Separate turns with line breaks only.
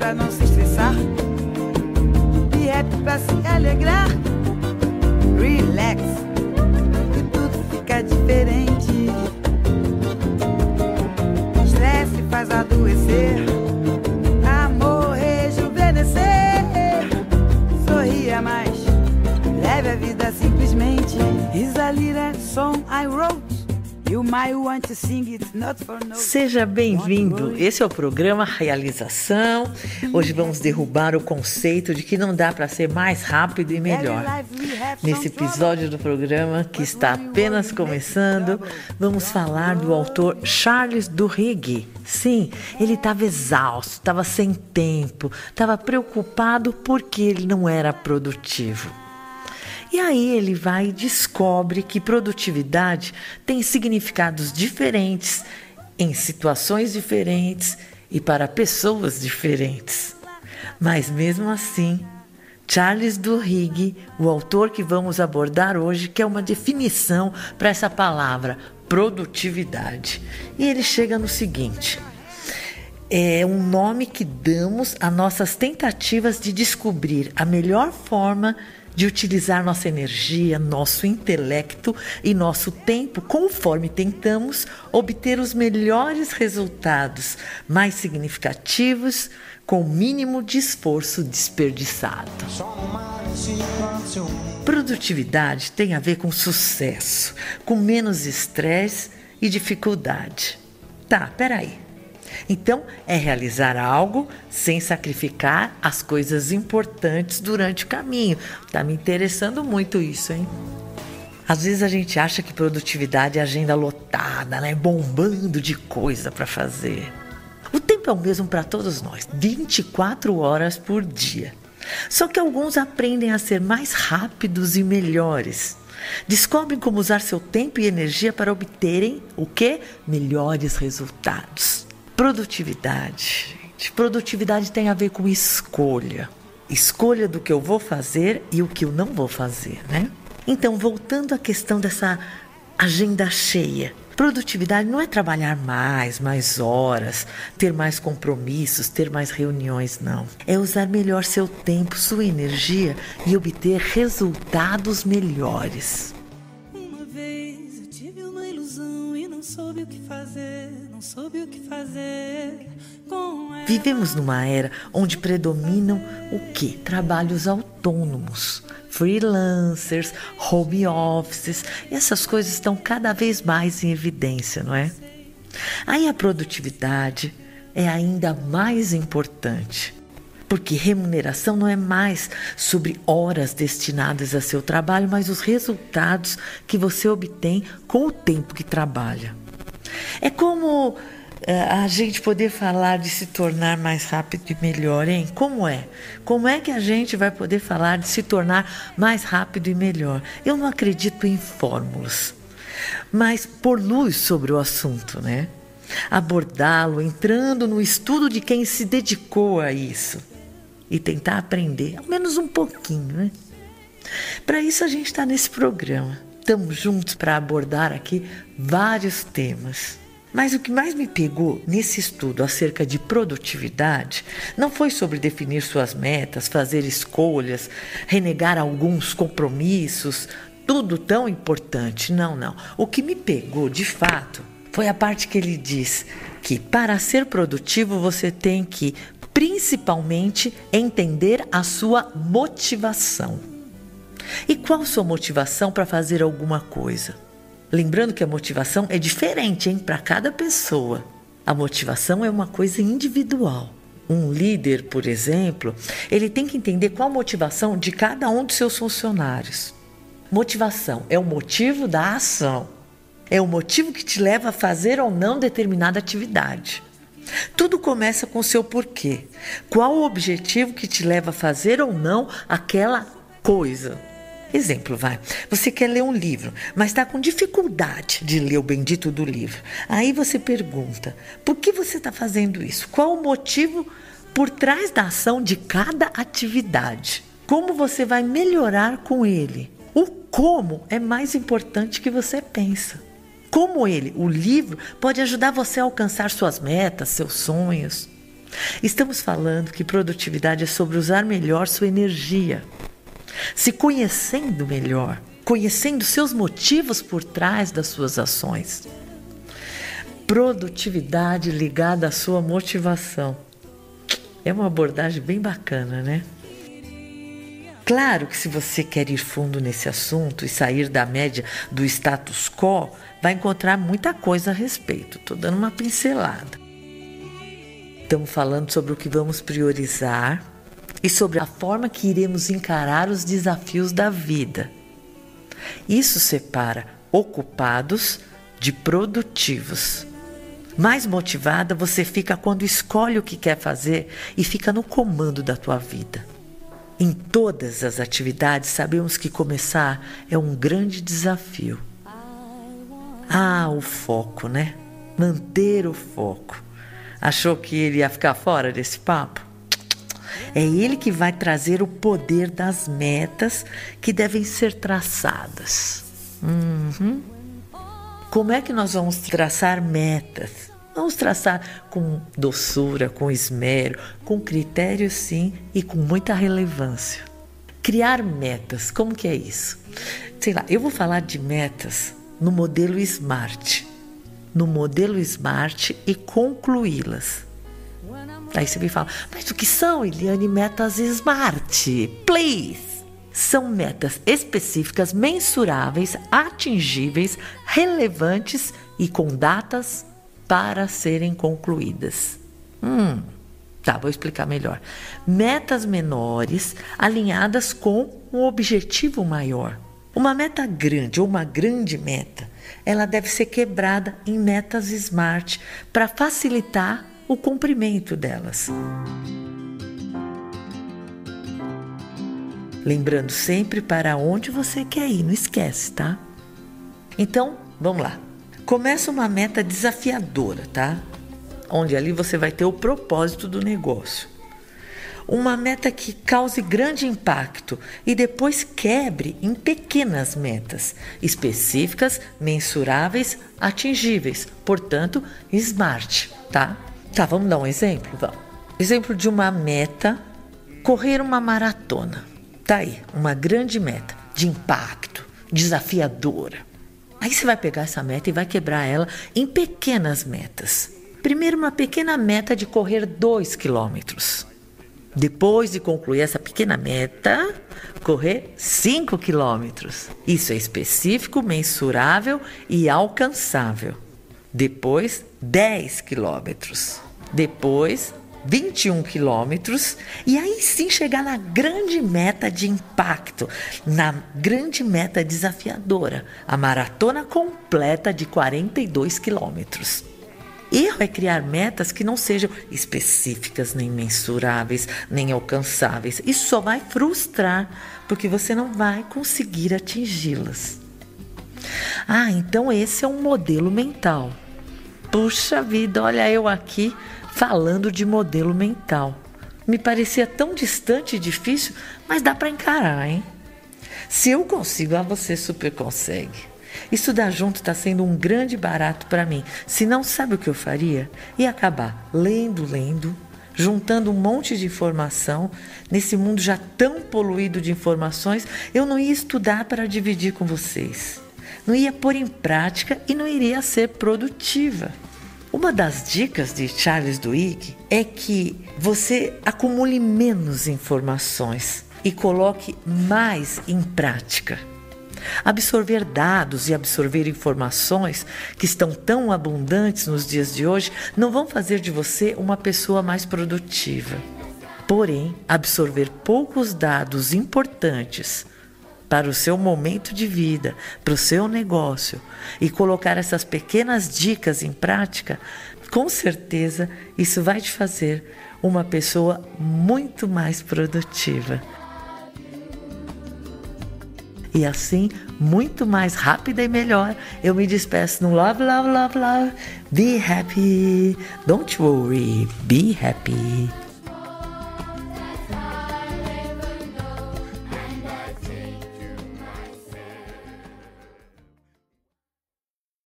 pra não se estressar. Be happy pra se alegrar. Relax, e tudo fica diferente. Estresse faz adoecer. Amor rejuvenescer. Sorria mais, leve a vida simplesmente. Is a little song I wrote.
Seja bem-vindo. Esse é o programa Realização. Hoje vamos derrubar o conceito de que não dá para ser mais rápido e melhor. Nesse episódio do programa, que está apenas começando, vamos falar do autor Charles Duhigg. Sim, ele estava exausto, estava sem tempo, estava preocupado porque ele não era produtivo. E aí ele vai e descobre que produtividade tem significados diferentes em situações diferentes e para pessoas diferentes. Mas mesmo assim, Charles Duhigg, o autor que vamos abordar hoje, quer uma definição para essa palavra produtividade. E ele chega no seguinte: é um nome que damos a nossas tentativas de descobrir a melhor forma de de utilizar nossa energia, nosso intelecto e nosso tempo conforme tentamos obter os melhores resultados, mais significativos, com o mínimo de esforço desperdiçado. Produtividade tem a ver com sucesso, com menos estresse e dificuldade. Tá, peraí. Então, é realizar algo sem sacrificar as coisas importantes durante o caminho. Tá me interessando muito isso, hein? Às vezes a gente acha que produtividade é agenda lotada, né? Bombando de coisa para fazer. O tempo é o mesmo para todos nós, 24 horas por dia. Só que alguns aprendem a ser mais rápidos e melhores. Descobrem como usar seu tempo e energia para obterem o que? Melhores resultados. Produtividade. Produtividade tem a ver com escolha. Escolha do que eu vou fazer e o que eu não vou fazer, né? Então, voltando à questão dessa agenda cheia. Produtividade não é trabalhar mais, mais horas, ter mais compromissos, ter mais reuniões, não. É usar melhor seu tempo, sua energia e obter resultados melhores.
Soube o que fazer com ela.
Vivemos numa era onde predominam o que? Trabalhos autônomos, freelancers, home offices, e essas coisas estão cada vez mais em evidência, não é? Aí a produtividade é ainda mais importante. Porque remuneração não é mais sobre horas destinadas a seu trabalho, mas os resultados que você obtém com o tempo que trabalha. É como a gente poder falar de se tornar mais rápido e melhor, hein? Como é? Como é que a gente vai poder falar de se tornar mais rápido e melhor? Eu não acredito em fórmulas, mas por luz sobre o assunto, né? Abordá-lo entrando no estudo de quem se dedicou a isso e tentar aprender, ao menos um pouquinho, né? Para isso a gente está nesse programa. Estamos juntos para abordar aqui vários temas. Mas o que mais me pegou nesse estudo acerca de produtividade não foi sobre definir suas metas, fazer escolhas, renegar alguns compromissos, tudo tão importante. Não, não. O que me pegou de fato foi a parte que ele diz que para ser produtivo você tem que principalmente entender a sua motivação. E qual sua motivação para fazer alguma coisa? Lembrando que a motivação é diferente, hein, para cada pessoa. A motivação é uma coisa individual. Um líder, por exemplo, ele tem que entender qual a motivação de cada um dos seus funcionários. Motivação é o motivo da ação. É o motivo que te leva a fazer ou não determinada atividade. Tudo começa com o seu porquê. Qual o objetivo que te leva a fazer ou não aquela coisa? Exemplo, vai. Você quer ler um livro, mas está com dificuldade de ler o bendito do livro. Aí você pergunta: por que você está fazendo isso? Qual o motivo por trás da ação de cada atividade? Como você vai melhorar com ele? O como é mais importante que você pensa. Como ele, o livro, pode ajudar você a alcançar suas metas, seus sonhos. Estamos falando que produtividade é sobre usar melhor sua energia, se conhecendo melhor, conhecendo seus motivos por trás das suas ações. Produtividade ligada à sua motivação. É uma abordagem bem bacana, né? Claro que se você quer ir fundo nesse assunto e sair da média do status quo, vai encontrar muita coisa a respeito. Estou dando uma pincelada. Estamos falando sobre o que vamos priorizar e sobre a forma que iremos encarar os desafios da vida. Isso separa ocupados de produtivos. Mais motivada você fica quando escolhe o que quer fazer e fica no comando da tua vida. Em todas as atividades, sabemos que começar é um grande desafio. Ah, o foco, né? Manter o foco. Achou que ele ia ficar fora desse papo? É ele que vai trazer o poder das metas que devem ser traçadas. Uhum. Como é que nós vamos traçar metas? Vamos traçar com doçura, com esmero, com critério sim e com muita relevância. Criar metas, como que é isso? Sei lá, eu vou falar de metas no modelo SMART. No modelo SMART e concluí-las. Aí você me fala, mas o que são, Eliane, metas SMART? Please! São metas específicas, mensuráveis, atingíveis, relevantes e com datas para serem concluídas. Hum, tá, vou explicar melhor. Metas menores alinhadas com um objetivo maior. Uma meta grande ou uma grande meta, ela deve ser quebrada em metas SMART para facilitar o cumprimento delas. Lembrando sempre para onde você quer ir, não esquece, tá? Então, vamos lá. Começa uma meta desafiadora, tá? Onde ali você vai ter o propósito do negócio. Uma meta que cause grande impacto e depois quebre em pequenas metas específicas, mensuráveis, atingíveis, portanto, smart, tá? Tá, vamos dar um exemplo? Vamos. Exemplo de uma meta: correr uma maratona. Tá aí, uma grande meta de impacto, desafiadora. Aí você vai pegar essa meta e vai quebrar ela em pequenas metas. Primeiro, uma pequena meta de correr 2 quilômetros. Depois de concluir essa pequena meta, correr 5 quilômetros. Isso é específico, mensurável e alcançável. Depois, 10 quilômetros. Depois, 21 quilômetros e aí sim chegar na grande meta de impacto, na grande meta desafiadora, a maratona completa de 42 quilômetros. Erro é criar metas que não sejam específicas, nem mensuráveis, nem alcançáveis. Isso só vai frustrar, porque você não vai conseguir atingi-las. Ah, então esse é um modelo mental. Puxa vida, olha eu aqui falando de modelo mental. Me parecia tão distante e difícil, mas dá para encarar, hein? Se eu consigo, ah, você super consegue. Estudar junto está sendo um grande barato para mim. Se não sabe o que eu faria, ia acabar lendo, lendo, juntando um monte de informação. Nesse mundo já tão poluído de informações, eu não ia estudar para dividir com vocês. Não ia pôr em prática e não iria ser produtiva. Uma das dicas de Charles Duhigg é que você acumule menos informações e coloque mais em prática. Absorver dados e absorver informações que estão tão abundantes nos dias de hoje não vão fazer de você uma pessoa mais produtiva. Porém, absorver poucos dados importantes para o seu momento de vida, para o seu negócio e colocar essas pequenas dicas em prática, com certeza isso vai te fazer uma pessoa muito mais produtiva. E assim, muito mais rápida e melhor, eu me despeço no Love, Love, Love, Love. Be happy. Don't worry. Be happy.